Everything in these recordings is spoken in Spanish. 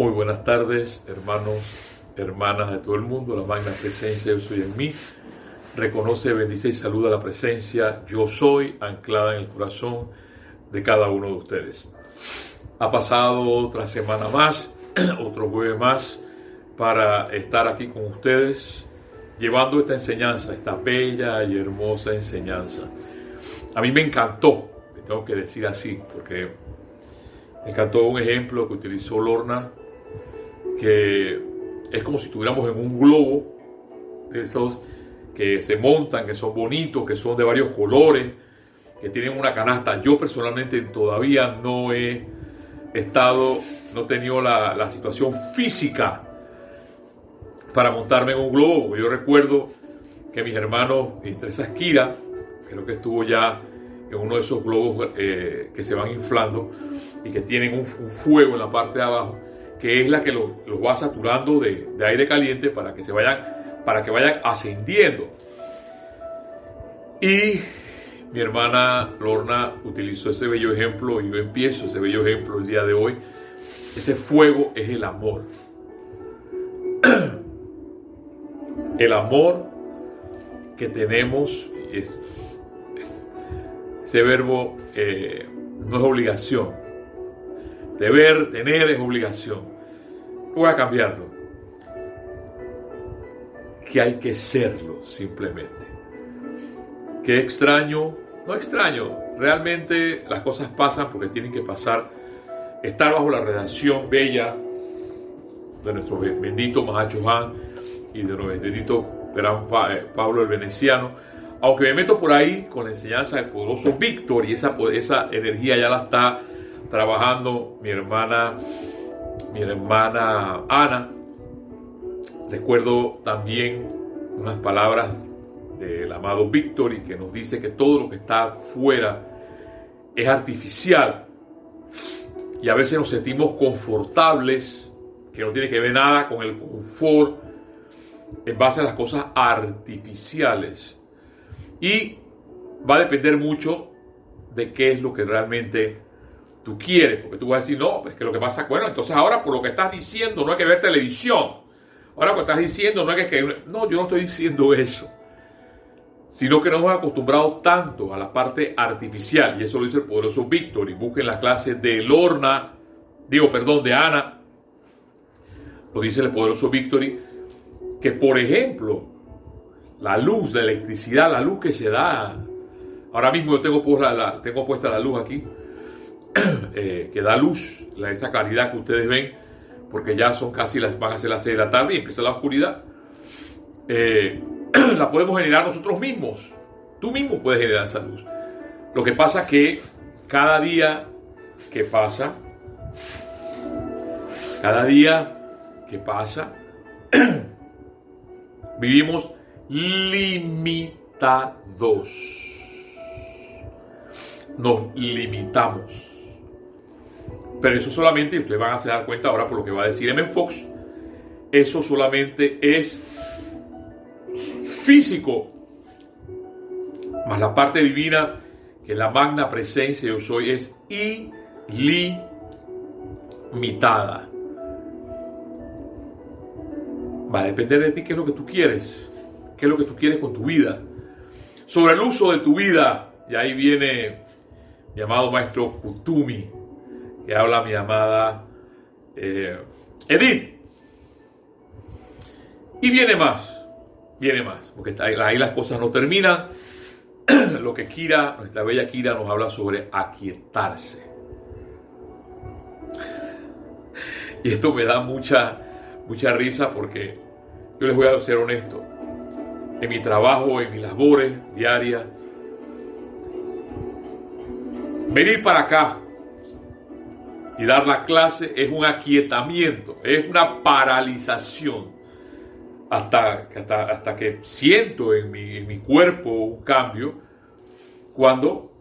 Muy buenas tardes, hermanos, hermanas de todo el mundo. La magna presencia yo soy en mí. Reconoce, bendice y saluda la presencia yo soy anclada en el corazón de cada uno de ustedes. Ha pasado otra semana más, otro jueves más, para estar aquí con ustedes, llevando esta enseñanza, esta bella y hermosa enseñanza. A mí me encantó, me tengo que decir así, porque me encantó un ejemplo que utilizó Lorna que es como si estuviéramos en un globo esos que se montan, que son bonitos, que son de varios colores, que tienen una canasta. Yo personalmente todavía no he estado, no he tenido la, la situación física para montarme en un globo. Yo recuerdo que mis hermanos, entre esas Kira, creo que estuvo ya en uno de esos globos eh, que se van inflando y que tienen un fuego en la parte de abajo que es la que los, va saturando de, aire caliente para que se vayan, para que vayan ascendiendo. Y mi hermana Lorna utilizó ese bello ejemplo y yo empiezo ese bello ejemplo el día de hoy. Ese fuego es el amor. El amor que tenemos, es, ese verbo eh, no es obligación, Deber, tener es obligación. Voy a cambiarlo. Que hay que serlo simplemente. Que extraño, no extraño, realmente las cosas pasan porque tienen que pasar. Estar bajo la redacción bella de nuestro bendito Mahacho Han y de nuestro bendito eh, Pablo el Veneciano. Aunque me meto por ahí con la enseñanza del poderoso Víctor y esa, esa energía ya la está trabajando mi hermana, mi hermana Ana. Recuerdo también unas palabras del amado Víctor y que nos dice que todo lo que está fuera es artificial. Y a veces nos sentimos confortables, que no tiene que ver nada con el confort en base a las cosas artificiales. Y va a depender mucho de qué es lo que realmente tú quieres, porque tú vas a decir, no, es que lo que pasa, bueno, entonces ahora por lo que estás diciendo no hay que ver televisión. Ahora lo que estás diciendo no hay que... No, yo no estoy diciendo eso. Sino que nos hemos acostumbrado tanto a la parte artificial, y eso lo dice el poderoso Víctor, y busquen las clases de Lorna, digo, perdón, de Ana, lo dice el poderoso Victory, que por ejemplo, la luz, la electricidad, la luz que se da, ahora mismo yo tengo, tengo puesta la luz aquí, Eh, que da luz, esa claridad que ustedes ven, porque ya son casi las, van a ser las 6 de la tarde y empieza la oscuridad, eh, la podemos generar nosotros mismos. Tú mismo puedes generar esa luz. Lo que pasa que cada día que pasa, cada día que pasa, vivimos limitados. Nos limitamos. Pero eso solamente, y ustedes van a dar cuenta ahora por lo que va a decir M. Fox, eso solamente es físico, más la parte divina, que la magna presencia yo soy, es ilimitada. Va a depender de ti qué es lo que tú quieres, qué es lo que tú quieres con tu vida. Sobre el uso de tu vida, y ahí viene mi amado maestro Kutumi, que habla mi amada eh, Edith. Y viene más, viene más, porque ahí las cosas no terminan. Lo que Kira, nuestra bella Kira, nos habla sobre aquietarse. Y esto me da mucha, mucha risa porque yo les voy a ser honesto. En mi trabajo, en mis labores diarias, venir para acá y dar la clase es un aquietamiento, es una paralización. Hasta, hasta, que siento en mi, en mi cuerpo un cambio cuando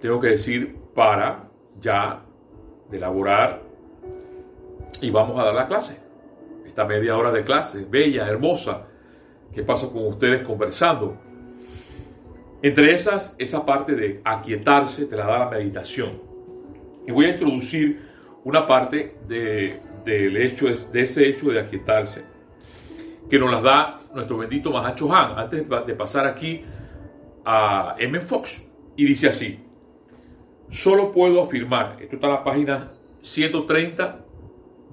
tengo que decir para ya de elaborar y vamos a dar la clase. Esta media hora de clase, bella, hermosa, que paso con ustedes conversando. Entre esas, esa parte de aquietarse te la da la meditación. Y voy a introducir una parte de, del hecho, de ese hecho de aquietarse, que nos las da nuestro bendito Mahacho Han, antes de pasar aquí a M. Fox. Y dice así, solo puedo afirmar, esto está en la página 130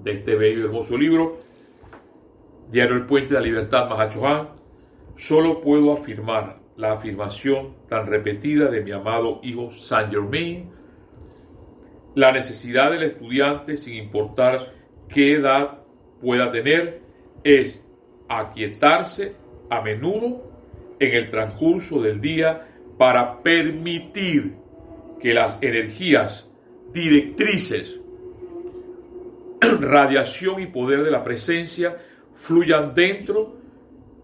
de este bello y hermoso libro, Diario El Puente de la Libertad, Mahacho Han, solo puedo afirmar la afirmación tan repetida de mi amado hijo Saint Germain, la necesidad del estudiante, sin importar qué edad pueda tener, es aquietarse a menudo en el transcurso del día para permitir que las energías directrices, radiación y poder de la presencia fluyan dentro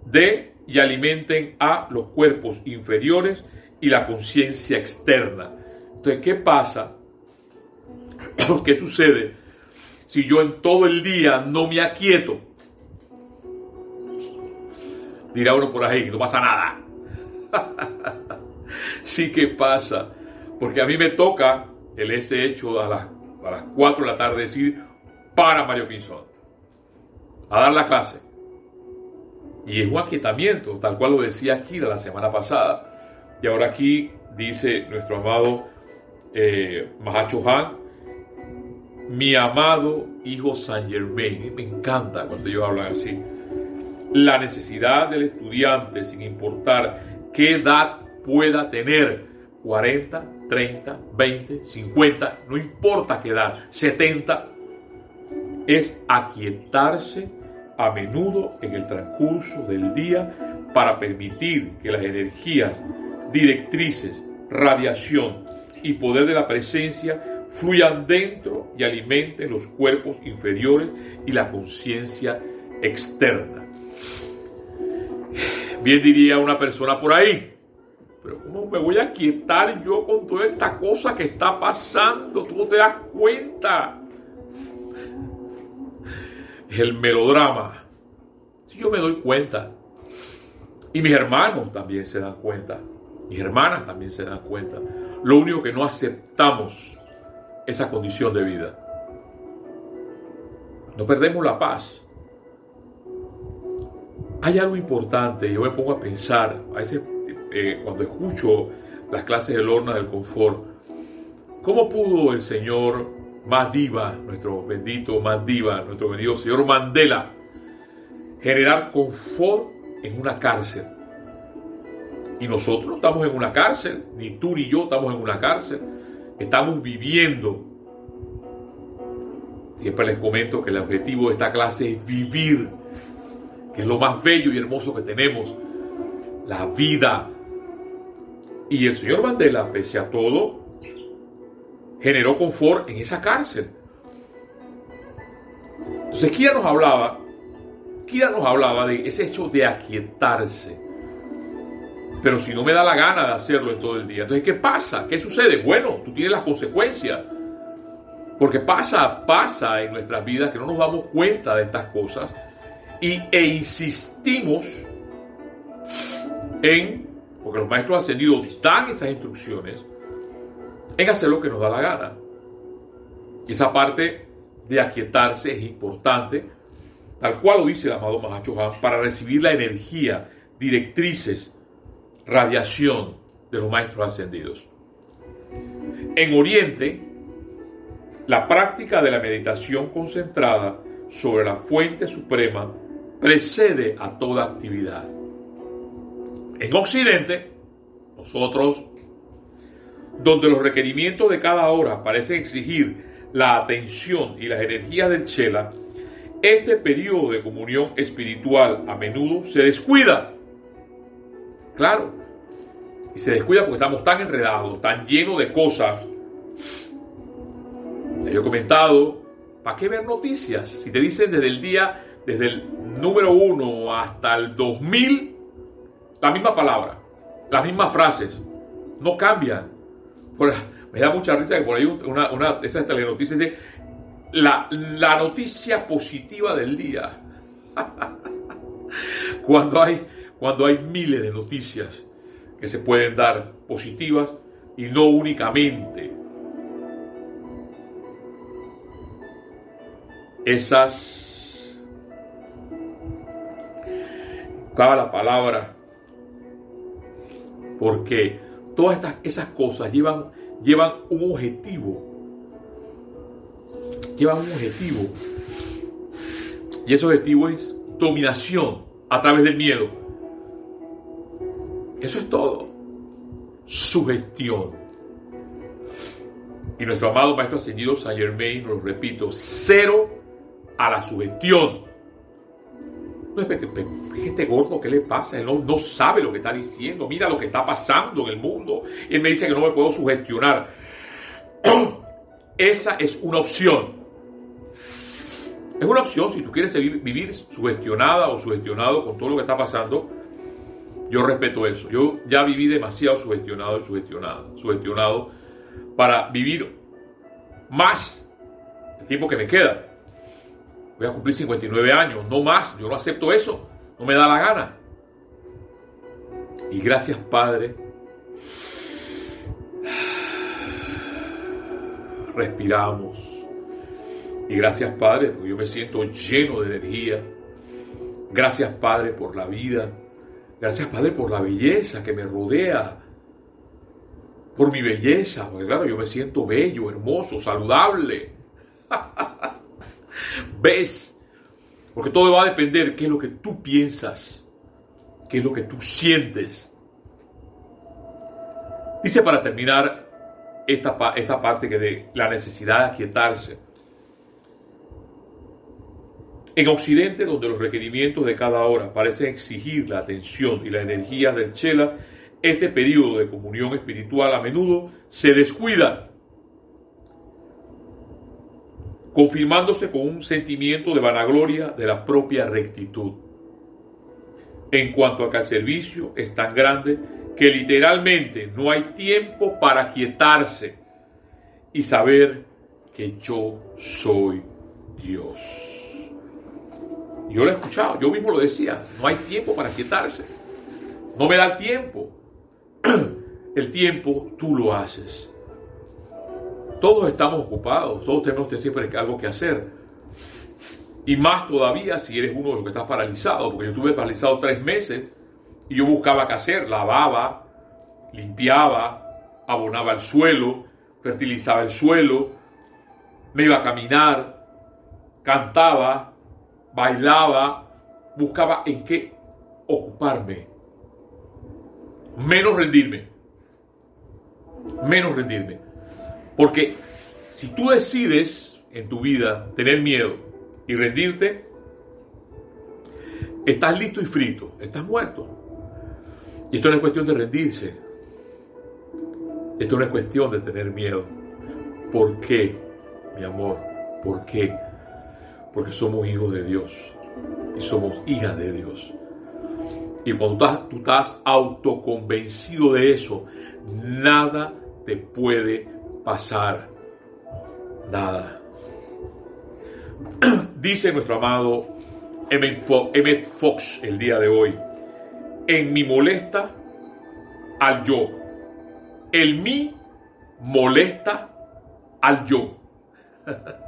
de y alimenten a los cuerpos inferiores y la conciencia externa. Entonces, ¿qué pasa? ¿Qué sucede si yo en todo el día no me aquieto? Dirá uno por ahí, no pasa nada. sí que pasa, porque a mí me toca el ese hecho a las, a las 4 de la tarde decir para Mario Pinzón, a dar la clase. Y es un aquietamiento, tal cual lo decía aquí la semana pasada. Y ahora aquí dice nuestro amado eh, Mahacho Han, mi amado hijo Saint Germain. Me encanta cuando ellos hablan así. La necesidad del estudiante, sin importar qué edad pueda tener, 40, 30, 20, 50, no importa qué edad, 70, es aquietarse a menudo en el transcurso del día para permitir que las energías directrices, radiación y poder de la presencia fluyan dentro y alimenten los cuerpos inferiores y la conciencia externa. Bien diría una persona por ahí, pero ¿cómo me voy a quietar yo con toda esta cosa que está pasando? Tú no te das cuenta el melodrama. Si yo me doy cuenta, y mis hermanos también se dan cuenta, mis hermanas también se dan cuenta, lo único que no aceptamos esa condición de vida. No perdemos la paz. Hay algo importante, yo me pongo a pensar, a veces eh, cuando escucho las clases de Lorna del Confort, ¿cómo pudo el Señor Madiva, nuestro bendito Madiva, nuestro bendito señor Mandela, generar confort en una cárcel. Y nosotros no estamos en una cárcel, ni tú ni yo estamos en una cárcel, estamos viviendo. Siempre les comento que el objetivo de esta clase es vivir, que es lo más bello y hermoso que tenemos, la vida. Y el señor Mandela, pese a todo, generó confort en esa cárcel. Entonces, Kira nos hablaba, Kira nos hablaba de ese hecho de aquietarse. Pero si no me da la gana de hacerlo todo el día, entonces, ¿qué pasa? ¿Qué sucede? Bueno, tú tienes las consecuencias. Porque pasa, pasa en nuestras vidas que no nos damos cuenta de estas cosas y, e insistimos en, porque los maestros ascendidos dan esas instrucciones, en hacer lo que nos da la gana. Y esa parte de aquietarse es importante, tal cual lo dice el amado Mahacho para recibir la energía, directrices, radiación de los maestros ascendidos. En Oriente, la práctica de la meditación concentrada sobre la fuente suprema precede a toda actividad. En Occidente, nosotros donde los requerimientos de cada hora parecen exigir la atención y las energías del Chela, este periodo de comunión espiritual a menudo se descuida. Claro, y se descuida porque estamos tan enredados, tan llenos de cosas. Yo he comentado, ¿para qué ver noticias? Si te dicen desde el día, desde el número uno hasta el 2000, la misma palabra, las mismas frases, no cambian me da mucha risa que por ahí una, una de esas telenoticias dice la, la noticia positiva del día. cuando, hay, cuando hay miles de noticias que se pueden dar positivas y no únicamente esas, buscaba la palabra, porque todas estas, esas cosas llevan, llevan un objetivo, llevan un objetivo, y ese objetivo es dominación a través del miedo. Eso es todo. Sugestión. Y nuestro amado Maestro Ascendido Saint Germain, lo repito, cero a la sugestión. No es que este gordo, ¿qué le pasa? Él no, sabe lo que está diciendo. Mira lo que está pasando en el mundo. Y él me dice que no me puedo sugestionar. Esa es una opción. Es una opción si tú quieres vivir sugestionada o sugestionado con todo lo que está pasando. Yo respeto eso. Yo ya viví demasiado sugestionado y sugestionado, sugestionado para vivir más el tiempo que me queda. Voy a cumplir 59 años, no más. Yo no acepto eso. No me da la gana. Y gracias, Padre. Respiramos y gracias Padre, porque yo me siento lleno de energía. Gracias Padre por la vida. Gracias Padre por la belleza que me rodea. Por mi belleza, porque claro, yo me siento bello, hermoso, saludable. ¿Ves? Porque todo va a depender qué es lo que tú piensas, qué es lo que tú sientes. Dice para terminar esta, esta parte que de la necesidad de aquietarse. En Occidente, donde los requerimientos de cada hora parecen exigir la atención y la energía del Chela, este periodo de comunión espiritual a menudo se descuida, confirmándose con un sentimiento de vanagloria de la propia rectitud. En cuanto a que el servicio es tan grande que literalmente no hay tiempo para quietarse y saber que yo soy Dios. Yo lo he escuchado, yo mismo lo decía, no hay tiempo para quietarse. No me da tiempo. El tiempo tú lo haces. Todos estamos ocupados, todos tenemos siempre algo que hacer. Y más todavía si eres uno de los que estás paralizado, porque yo estuve paralizado tres meses y yo buscaba qué hacer, lavaba, limpiaba, abonaba el suelo, fertilizaba el suelo, me iba a caminar, cantaba, bailaba, buscaba en qué ocuparme. Menos rendirme. Menos rendirme. Porque si tú decides en tu vida tener miedo y rendirte, estás listo y frito, estás muerto. Y esto no es cuestión de rendirse. Esto no es cuestión de tener miedo. ¿Por qué, mi amor? ¿Por qué? Porque somos hijos de Dios y somos hijas de Dios. Y cuando tú estás autoconvencido de eso, nada te puede pasar. Nada. Dice nuestro amado Emmett Fox el día de hoy, en mi molesta al yo. El mí molesta al yo.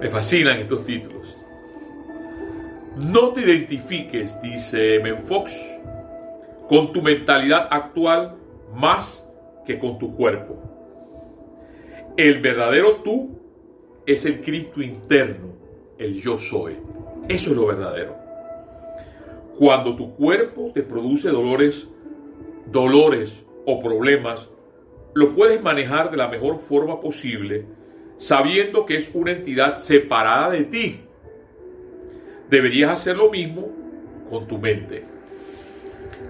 Me fascinan estos títulos. No te identifiques, dice Menfox, con tu mentalidad actual más que con tu cuerpo. El verdadero tú es el Cristo interno, el yo soy. Eso es lo verdadero. Cuando tu cuerpo te produce dolores, dolores o problemas, lo puedes manejar de la mejor forma posible sabiendo que es una entidad separada de ti. Deberías hacer lo mismo con tu mente.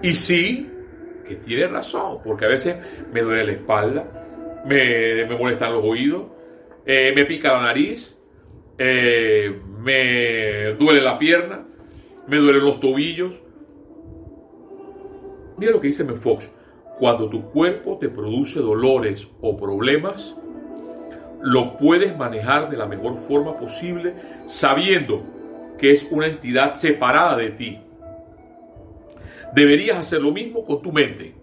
Y sí, que tiene razón, porque a veces me duele la espalda, me, molestan los oídos, eh, me pica la nariz, eh, me duele la pierna, me duelen los tobillos. Mira lo que dice Fox. Cuando tu cuerpo te produce dolores o problemas, lo puedes manejar de la mejor forma posible sabiendo que es una entidad separada de ti. Deberías hacer lo mismo con tu mente.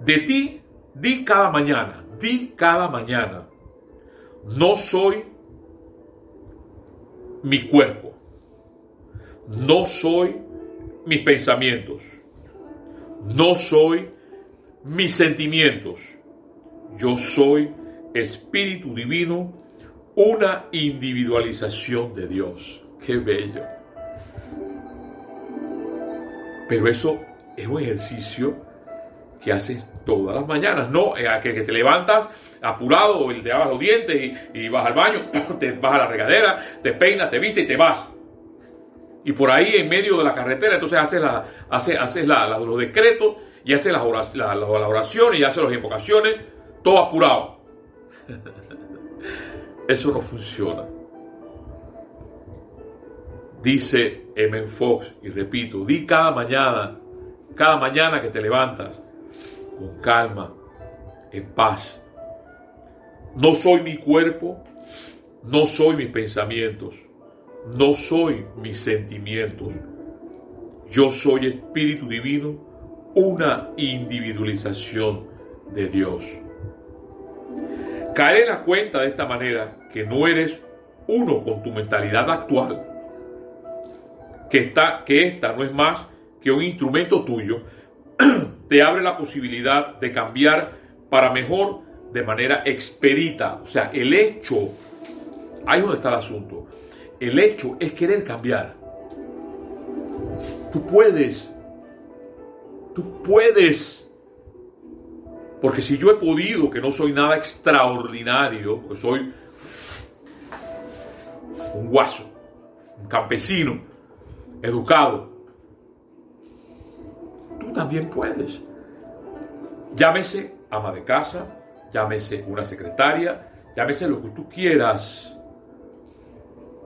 De ti di cada mañana, di cada mañana, no soy mi cuerpo, no soy mis pensamientos, no soy mis sentimientos, yo soy espíritu divino, una individualización de Dios. Qué bello. Pero eso es un ejercicio que haces todas las mañanas, no eh, que, que te levantas apurado, te lavas los dientes y, vas al baño, te vas a la regadera, te peinas, te vistes y te vas. Y por ahí en medio de la carretera, entonces haces, la, los decretos y haces las, oraciones y haces las invocaciones, todo apurado. Eso no funciona. Dice M. Fox, y repito, di cada mañana, cada mañana que te levantas, con calma, en paz. No soy mi cuerpo, no soy mis pensamientos, no soy mis sentimientos. Yo soy Espíritu Divino, una individualización de Dios. Caer en la cuenta de esta manera que no eres uno con tu mentalidad actual, que, está, que esta no es más que un instrumento tuyo, te abre la posibilidad de cambiar para mejor de manera expedita. O sea, el hecho, ahí donde está el asunto, el hecho es querer cambiar. Tú puedes, tú puedes. Porque si yo he podido, que no soy nada extraordinario, que soy un guaso, un campesino, educado, tú también puedes. Llámese ama de casa, llámese una secretaria, llámese lo que tú quieras.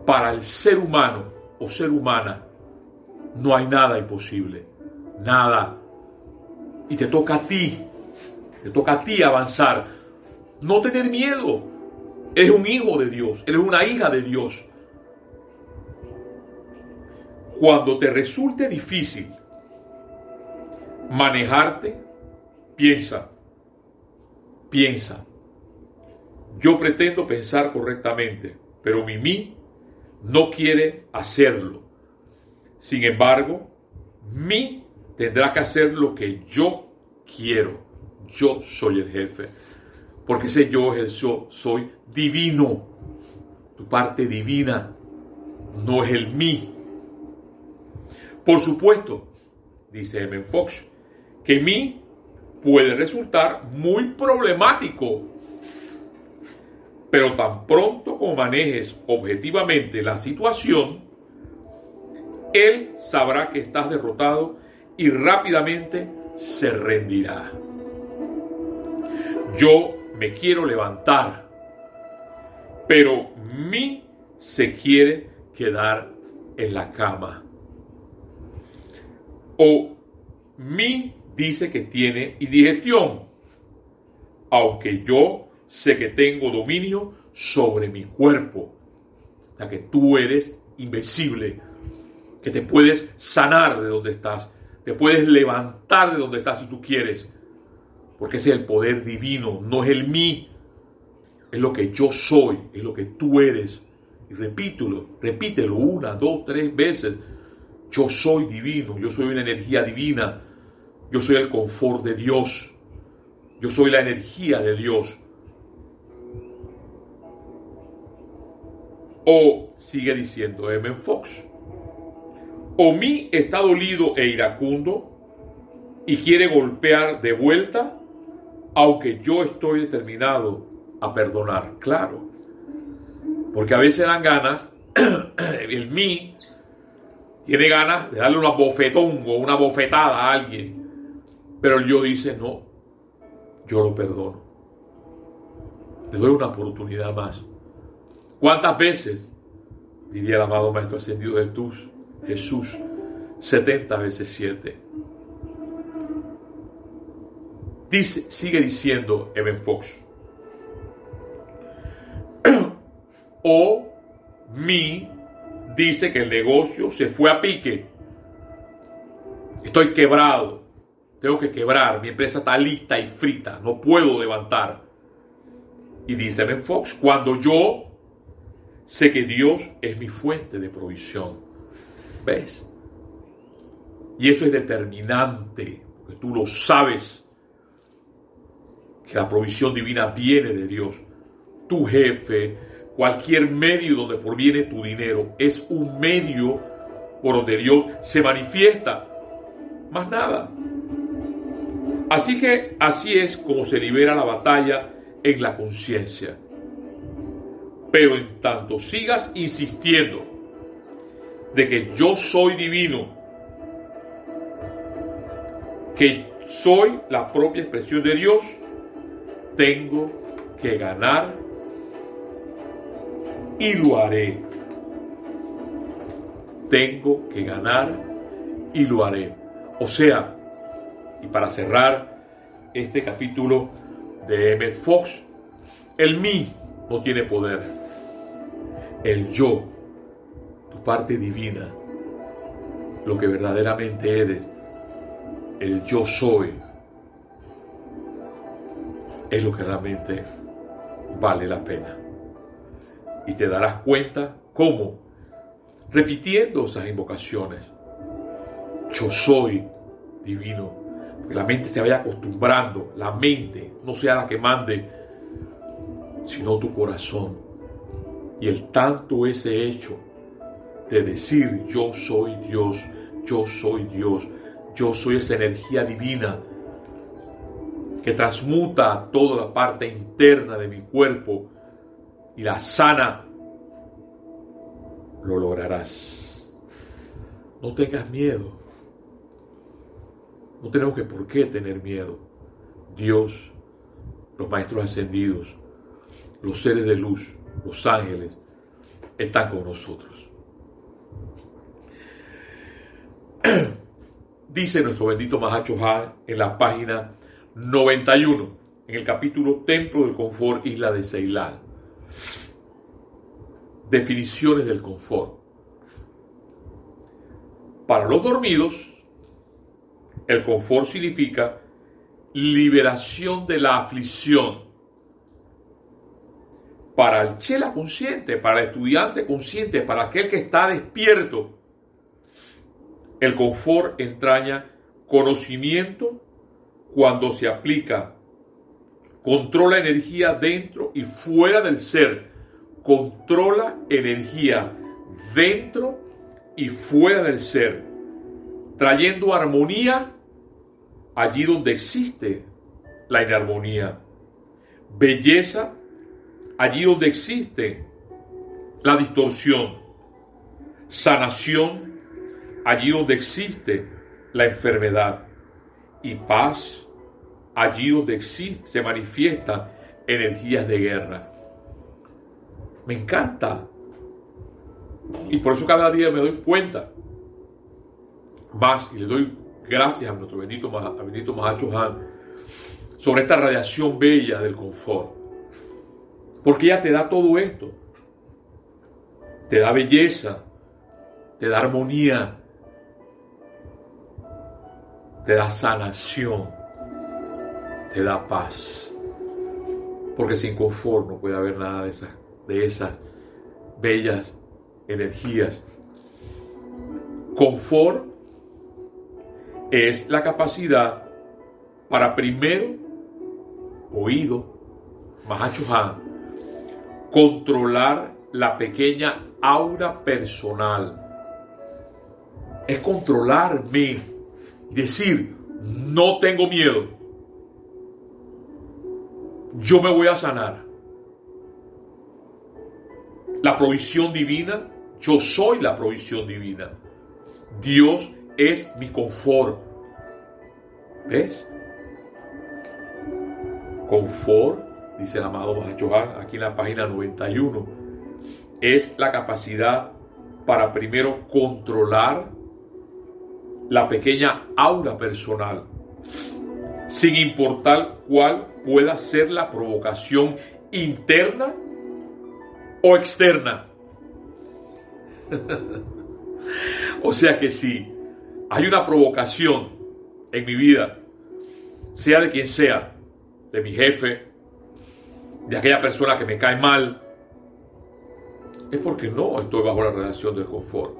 Para el ser humano o ser humana no hay nada imposible, nada. Y te toca a ti, te toca a ti avanzar. No tener miedo. Eres un hijo de Dios, eres una hija de Dios. Cuando te resulte difícil manejarte, piensa, piensa. Yo pretendo pensar correctamente, pero mi mí no quiere hacerlo. Sin embargo, mí tendrá que hacer lo que yo quiero. Yo soy el jefe. Porque ese yo es soy divino. Tu parte divina no es el mí. Por supuesto, dice M. Fox, que mí puede resultar muy problemático. Pero tan pronto como manejes objetivamente la situación, él sabrá que estás derrotado y rápidamente se rendirá. Yo me quiero levantar, pero mí se quiere quedar en la cama. O mi dice que tiene indigestión, aunque yo sé que tengo dominio sobre mi cuerpo. O sea que tú eres invencible, que te puedes sanar de donde estás, te puedes levantar de donde estás si tú quieres, porque ese es el poder divino, no es el mí, es lo que yo soy, es lo que tú eres. Y repítelo, repítelo una, dos, tres veces. Yo soy divino, yo soy una energía divina yo soy el confort de Dios. Yo soy la energía de Dios. O sigue diciendo M. Fox. O mí está dolido e iracundo y quiere golpear de vuelta, aunque yo estoy determinado a perdonar. Claro. Porque a veces dan ganas, el mí tiene ganas de darle una bofetón o una bofetada a alguien pero el yo dice, no, yo lo perdono. Le doy una oportunidad más. ¿Cuántas veces? Diría el amado Maestro Ascendido de Jesús, Jesús, 70 veces 7. Dice, sigue diciendo Evan Fox. o mi dice que el negocio se fue a pique. Estoy quebrado tengo que quebrar, mi empresa está lista y frita, no puedo levantar. Y dice en Fox, cuando yo sé que Dios es mi fuente de provisión. ¿Ves? Y eso es determinante, porque tú lo sabes, que la provisión divina viene de Dios. Tu jefe, cualquier medio donde proviene tu dinero, es un medio por donde Dios se manifiesta. Más nada. Así que así es como se libera la batalla en la conciencia. Pero en tanto sigas insistiendo de que yo soy divino, que soy la propia expresión de Dios, tengo que ganar y lo haré. Tengo que ganar y lo haré. O sea, y para cerrar este capítulo de Emmett Fox, el mí no tiene poder. El yo, parte divina, lo que verdaderamente eres, el yo soy, es lo que realmente vale la pena. Y te darás cuenta cómo, repitiendo esas invocaciones, yo soy divino, que la mente se vaya acostumbrando, la mente no sea la que mande, sino tu corazón. Y el tanto ese hecho de decir yo soy Dios, yo soy Dios, yo soy esa energía divina que transmuta toda la parte interna de mi cuerpo y la sana, lo lograrás. No tengas miedo. No tenemos que por qué tener miedo. Dios, los maestros ascendidos, los seres de luz, los ángeles, están con nosotros. Dice nuestro bendito Mahacho Ha en la página 91, en el capítulo Templo del Confort, Isla de Ceilán. Definiciones del confort. Para los dormidos, el confort significa liberación de la aflicción para el chela consciente, para el estudiante consciente, para aquel que está despierto. El confort entraña conocimiento cuando se aplica. Controla energía dentro y fuera del ser. Controla energía dentro y fuera del ser. Trayendo armonía allí donde existe la inarmonía. Belleza allí donde existe la distorsión, sanación, allí donde existe la enfermedad y paz, allí donde existe, se manifiestan energías de guerra. Me encanta. Y por eso cada día me doy cuenta más y le doy gracias a nuestro bendito, a bendito sobre esta radiación bella del confort. Porque ella te da todo esto. Te da belleza, te da armonía, te da sanación, te da paz. Porque sin confort no puede haber nada de esas, de esas bellas energías. Confort es la capacidad para primero, oído, Mahachohan, controlar la pequeña aura personal. Es controlarme decir, no tengo miedo. Yo me voy a sanar. La provisión divina, yo soy la provisión divina. Dios es mi confort. ¿Ves? Confort dice el amado Mahachohan, aquí en la página 91, es la capacidad para primero controlar la pequeña aura personal, sin importar cuál pueda ser la provocación interna o externa. o sea que si hay una provocación en mi vida sea de quien sea, de mi jefe, de aquella persona que me cae mal, es porque no estoy bajo la relación del confort.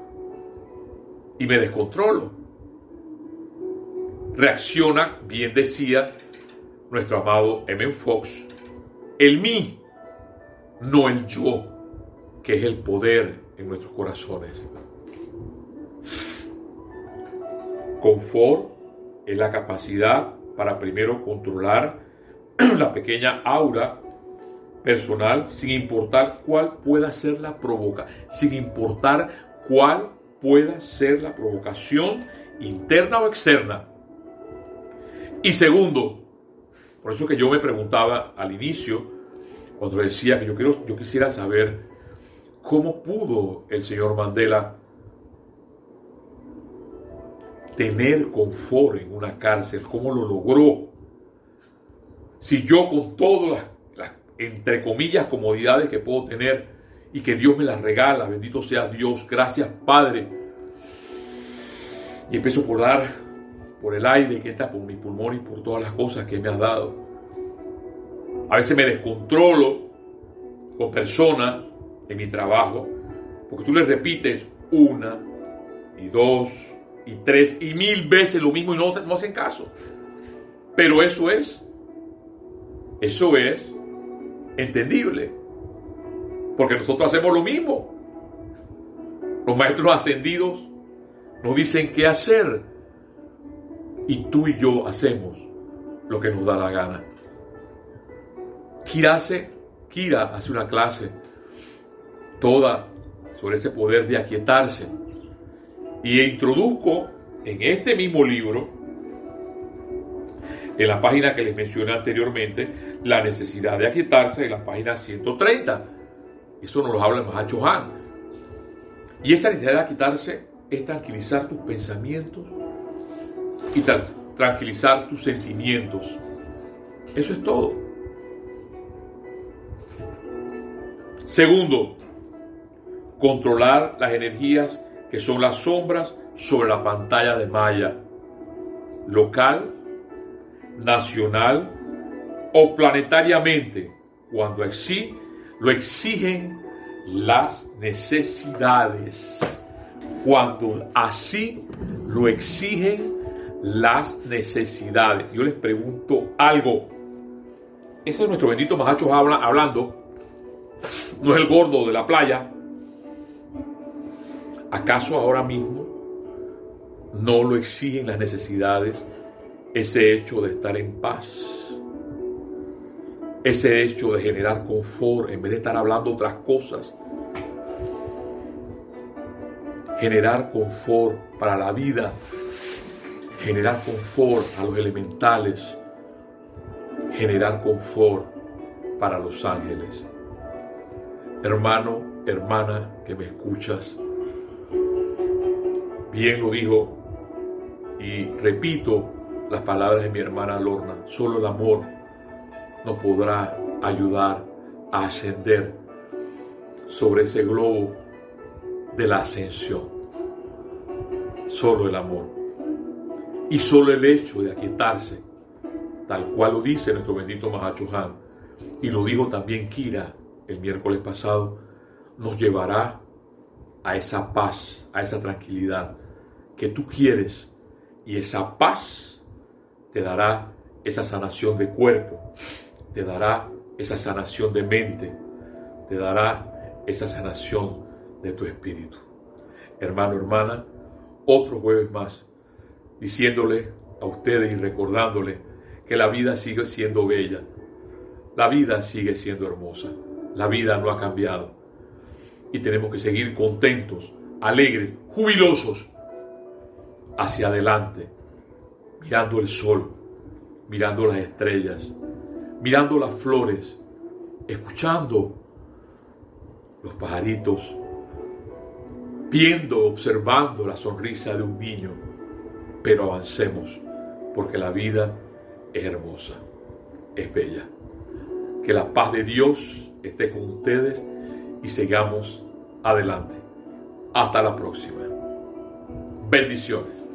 Y me descontrolo. Reacciona, bien decía nuestro amado M. Fox, el mí, no el yo, que es el poder en nuestros corazones. Confort es la capacidad para primero controlar la pequeña aura personal sin importar cuál pueda ser la provoca, sin importar cuál pueda ser la provocación interna o externa. Y segundo, por eso que yo me preguntaba al inicio, cuando decía que yo, quiero, yo quisiera saber cómo pudo el señor Mandela tener confort en una cárcel, cómo lo logró. Si yo con todas las entre comillas, comodidades que puedo tener y que Dios me las regala. Bendito sea Dios. Gracias, Padre. Y empiezo por dar por el aire que está por mi pulmón y por todas las cosas que me has dado. A veces me descontrolo con personas en mi trabajo, porque tú le repites una y dos y tres y mil veces lo mismo y no, no hacen caso. Pero eso es, eso es entendible. Porque nosotros hacemos lo mismo. Los maestros ascendidos nos dicen qué hacer. Y tú y yo hacemos lo que nos da la gana. Kira hace, Kira hace una clase toda sobre ese poder de aquietarse. Y introduzco en este mismo libro en la página que les mencioné anteriormente, la necesidad de aquietarse en la página 130. Eso nos lo habla el Mahacho Han. Y esa necesidad de aquietarse es tranquilizar tus pensamientos y tranquilizar tus sentimientos. Eso es todo. Segundo, controlar las energías que son las sombras sobre la pantalla de malla local nacional o planetariamente, cuando así lo exigen las necesidades. Cuando así lo exigen las necesidades. Yo les pregunto algo. Ese es nuestro bendito Mahacho habla, hablando. No es el gordo de la playa. ¿Acaso ahora mismo no lo exigen las necesidades ese hecho de estar en paz, ese hecho de generar confort en vez de estar hablando otras cosas, generar confort para la vida, generar confort a los elementales, generar confort para los ángeles. Hermano, hermana que me escuchas, bien lo dijo y repito las palabras de mi hermana Lorna. Solo el amor nos podrá ayudar a ascender sobre ese globo de la ascensión. Solo el amor. Y solo el hecho de aquietarse, tal cual lo dice nuestro bendito Mahachohan, y lo dijo también Kira el miércoles pasado, nos llevará a esa paz, a esa tranquilidad que tú quieres. Y esa paz te dará esa sanación de cuerpo, te dará esa sanación de mente, te dará esa sanación de tu espíritu. Hermano, hermana, otro jueves más, diciéndole a ustedes y recordándole que la vida sigue siendo bella, la vida sigue siendo hermosa, la vida no ha cambiado y tenemos que seguir contentos, alegres, jubilosos hacia adelante mirando el sol, mirando las estrellas, mirando las flores, escuchando los pajaritos, viendo, observando la sonrisa de un niño, pero avancemos, porque la vida es hermosa, es bella. Que la paz de Dios esté con ustedes y sigamos adelante. Hasta la próxima. Bendiciones.